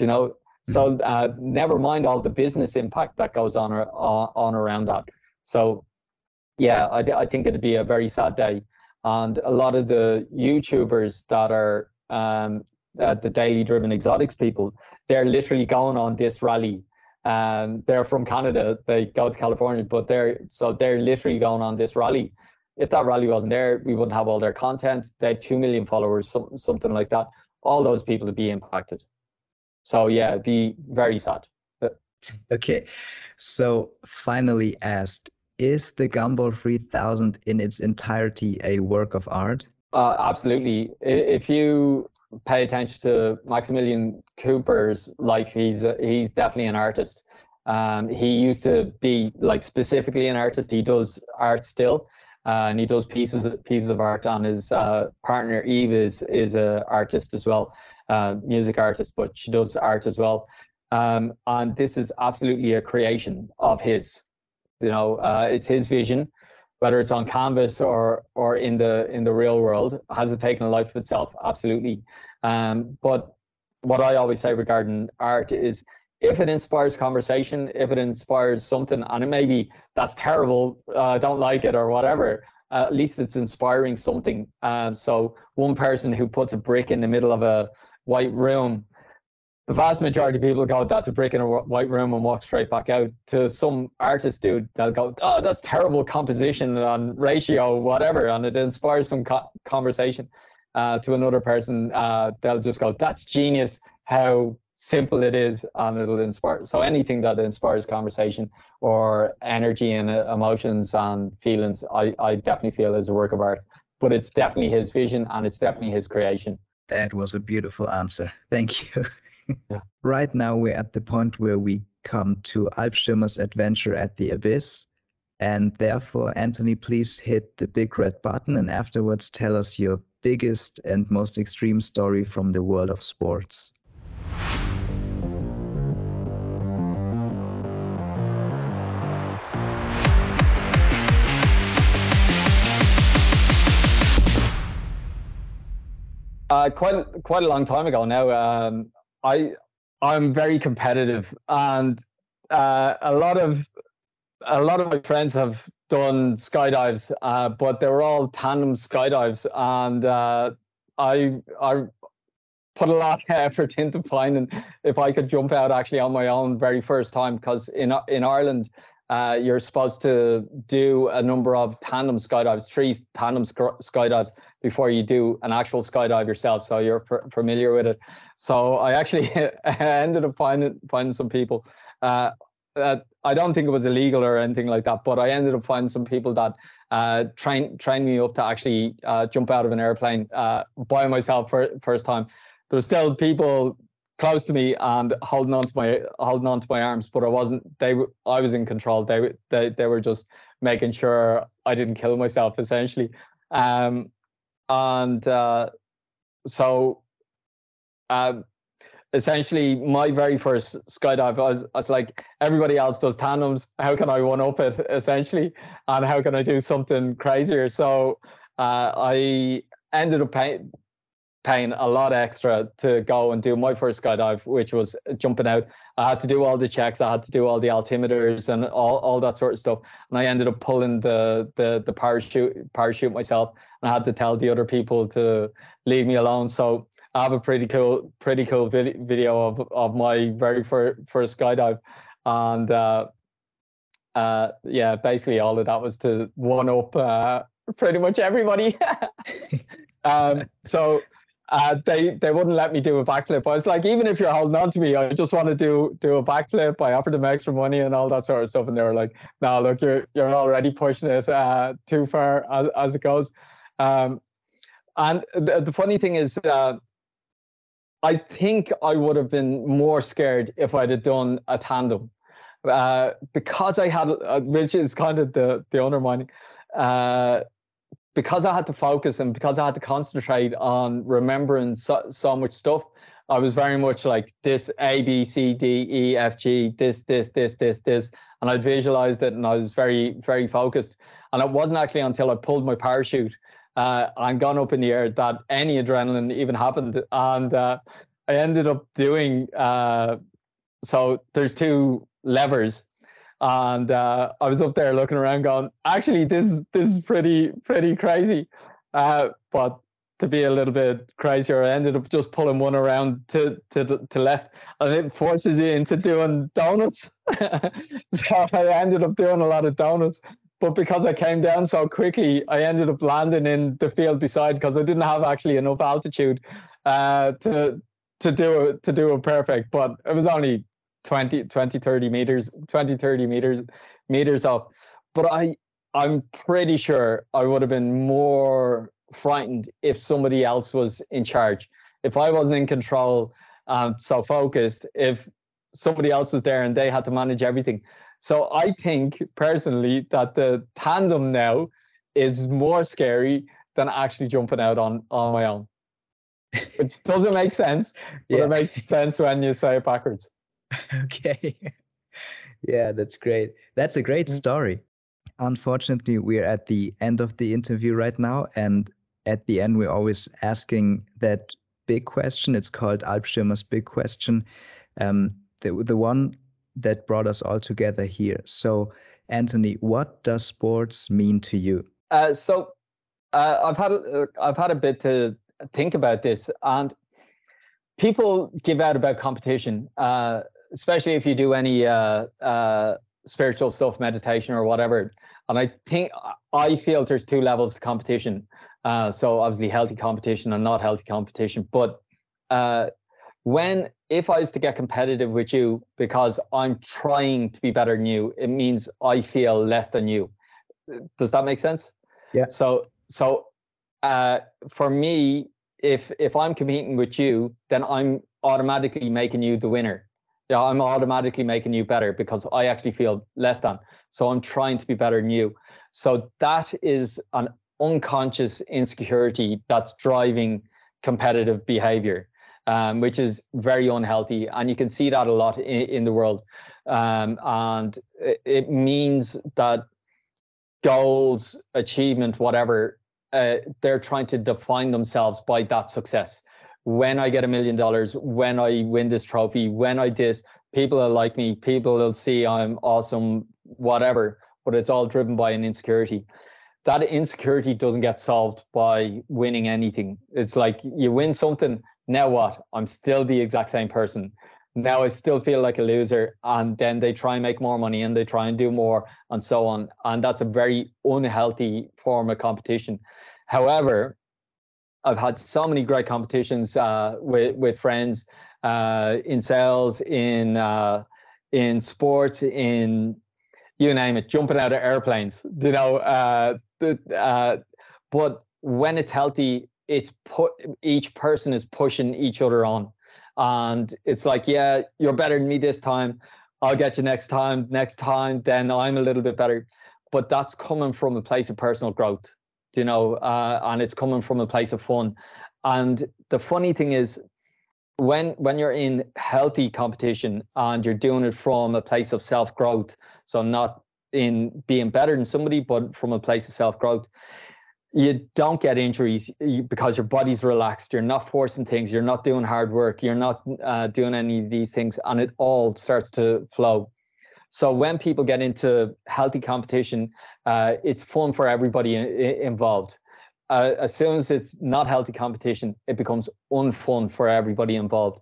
You know, so mm-hmm. uh, never mind all the business impact that goes on on, on around that. So yeah, I, I think it'd be a very sad day. And a lot of the YouTubers that are um, uh, the daily driven exotics people, they're literally going on this rally. Um, they're from Canada, they go to California, but they're so they're literally going on this rally. If that rally wasn't there, we wouldn't have all their content. They had two million followers, something something like that. All those people would be impacted. So yeah, it'd be very sad. Okay, so finally asked, is the Gumball 3000 in its entirety a work of art? Uh, absolutely. If you pay attention to Maximilian Cooper's life, he's he's definitely an artist. Um, he used to be like specifically an artist. He does art still, uh, and he does pieces pieces of art. And his uh, partner Eve is is an artist as well uh, music artist, but she does art as well. Um, and this is absolutely a creation of his. You know, uh, it's his vision, whether it's on canvas or or in the in the real world. Has it taken a life of itself? Absolutely. Um, but what I always say regarding art is if it inspires conversation, if it inspires something, and it may be that's terrible, I uh, don't like it or whatever, uh, at least it's inspiring something. Um, so one person who puts a brick in the middle of a white room, the vast majority of people go, that's a brick in a white room and walk straight back out. To some artist dude, they'll go, oh, that's terrible composition and ratio, whatever, and it inspires some co- conversation. Uh, to another person, uh, they'll just go, that's genius, how simple it is, and it'll inspire. So anything that inspires conversation or energy and uh, emotions and feelings, I, I definitely feel is a work of art. But it's definitely his vision and it's definitely his creation. That was a beautiful answer. Thank you. yeah. Right now, we're at the point where we come to Alpstürmer's adventure at the abyss. And therefore, Anthony, please hit the big red button and afterwards tell us your biggest and most extreme story from the world of sports. Uh, quite quite a long time ago now. Um, I I'm very competitive, and uh, a lot of a lot of my friends have done skydives, uh, but they were all tandem skydives, and uh, I I put a lot of effort into finding if I could jump out actually on my own very first time because in in Ireland uh, you're supposed to do a number of tandem skydives, three tandem skydives before you do an actual skydive yourself. So you're familiar with it. So I actually ended up finding finding some people. Uh, I don't think it was illegal or anything like that, but I ended up finding some people that uh, train trained me up to actually uh, jump out of an airplane uh, by myself for first time. There were still people close to me and holding on to my holding on to my arms, but I wasn't. They I was in control. They they they were just making sure I didn't kill myself essentially. Um, and uh, so um, essentially my very first skydive I was, I was like everybody else does tandems. How can i one up it? essentially. And how can i do something crazier? So uh, i ended up pay, paying a lot extra to go and do my first skydive, which was jumping out. I had to do all the checks, I had to do all the altimeters and all, all that sort of stuff. And I ended up pulling the the the parachute parachute myself, and I had to tell the other people to leave me alone. So I have a pretty cool, pretty cool vid- video of of my very first, first skydive, and uh, uh, yeah, basically all of that was to one up uh, pretty much everybody. um, so uh, they they wouldn't let me do a backflip. I was like, even if you're holding on to me, I just want to do do a backflip. I offered them extra money and all that sort of stuff, and they were like, "No, look, you're you're already pushing it uh, too far as, as it goes." Um, and the, the funny thing is, uh, I think I would have been more scared if I'd have done a tandem, uh, because I had, uh, which is kind of the the undermining. Uh, because I had to focus and because I had to concentrate on remembering so, so much stuff, I was very much like this A, B, C, D, E, F, G, this, this, this, this, this. And I visualized it and I was very, very focused. And it wasn't actually until I pulled my parachute uh, and gone up in the air that any adrenaline even happened. And uh, I ended up doing, uh, so there's two levers and uh, I was up there looking around, going, actually, this this is pretty pretty crazy. Uh, but to be a little bit crazier, I ended up just pulling one around to to to left, and it forces you into doing donuts. so I ended up doing a lot of donuts. But because I came down so quickly, I ended up landing in the field beside because I didn't have actually enough altitude uh, to to do it to do it perfect. But it was only 20, 20 30 meters 20 30 meters meters up but i i'm pretty sure i would have been more frightened if somebody else was in charge if i wasn't in control and so focused if somebody else was there and they had to manage everything so i think personally that the tandem now is more scary than actually jumping out on on my own which doesn't make sense but yeah. it makes sense when you say it backwards okay. yeah, that's great. That's a great mm. story. Unfortunately, we're at the end of the interview right now. And at the end, we're always asking that big question. It's called Alpstürmer's Big Question. Um, the, the one that brought us all together here. So, Anthony, what does sports mean to you? Uh, so, uh, I've had uh, I've had a bit to think about this, and people give out about competition. Uh, especially if you do any uh, uh, spiritual stuff, meditation or whatever. And I think I feel there's two levels of competition. So obviously healthy competition and not healthy competition. But when if I was to get competitive with you because I'm trying to be better than you, it means I feel less than you. Does that make sense? Yeah. So so uh, for me, if if I'm competing with you, then I'm automatically making you the winner yeah, I'm automatically making you better because I actually feel less than. So I'm trying to be better than you. So that is an unconscious insecurity that's driving competitive behavior, um, which is very unhealthy. And you can see that a lot in, in the world. Um, and it, it, means that goals, achievement, whatever, uh, they're trying to define themselves by that success when I get a million dollars, when I win this trophy, when I this, people will like me, people will see I'm awesome, whatever. But it's all driven by an insecurity. That insecurity doesn't get solved by winning anything. It's like you win something, now what? I'm still the exact same person. Now I still feel like a loser. And then they try and make more money and they try and do more and so on. And that's a very unhealthy form of competition. However, I've had so many great competitions uh, with with friends uh, in sales, in uh, in sports, in you name it, jumping out of airplanes. You know, uh, the, uh, but when it's healthy, it's put each person is pushing each other on, and it's like, yeah, you're better than me this time. I'll get you next time. Next time, then I'm a little bit better. But that's coming from a place of personal growth you know, uh, and it's coming from a place of fun. And the funny thing is, when when you're in healthy competition and you're doing it from a place of self growth, so not in being better than somebody, but from a place of self growth, you don't get injuries because your body's relaxed. You're not forcing things. You're not doing hard work. You're not uh, doing any of these things, and it all starts to flow. So when people get into healthy competition, uh, it's fun for everybody involved. uh, as soon as it's not healthy competition, it becomes unfun for everybody involved,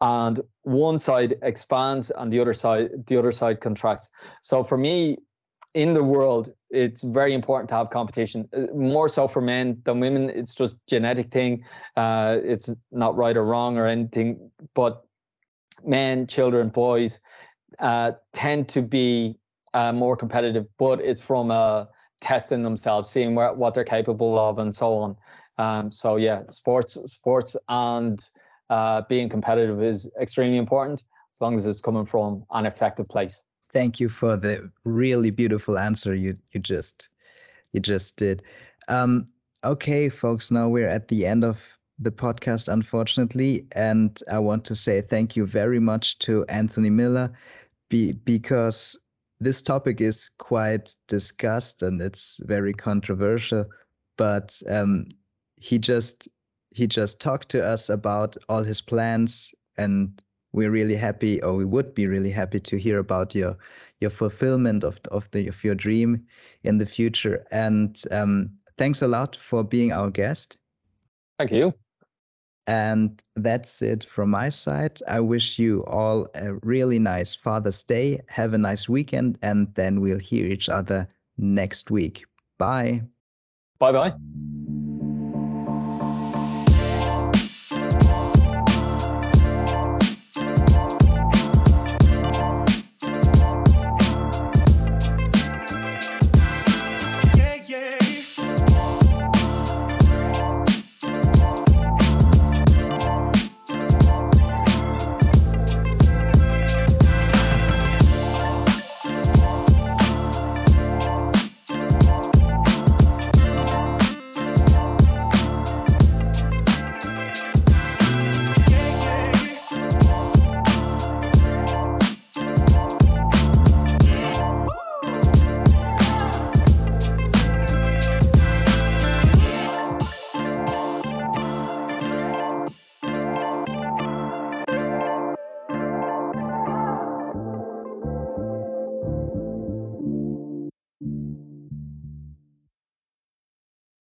and one side expands and the other side the other side contracts. So for me, in the world, it's very important to have competition. Uh, more so for men than women. It's just genetic thing. Uh, it's not right or wrong or anything. But men, children, boys uh, tend to be uh, more competitive. But it's from uh, testing themselves, seeing where, what they're capable of, and so on. Um, so yeah, sports, sports, and uh, being competitive is extremely important as long as it's coming from an effective place thank you for the really beautiful answer you you just you just did. Um, okay, folks, now we're at the end of the podcast, unfortunately, and I want to say thank you very much to Anthony Miller, be, because this topic is quite discussed and it's very controversial. But um, he just he just talked to us about all his plans and we're really happy or we would be really happy to hear about your your fulfillment of of the of your dream in the future. And um, thanks a lot for being our guest. Thank you. And that's it from my side. I wish you all a really nice father's day. Have a nice weekend and then we'll hear each other next week. Bye. Bye bye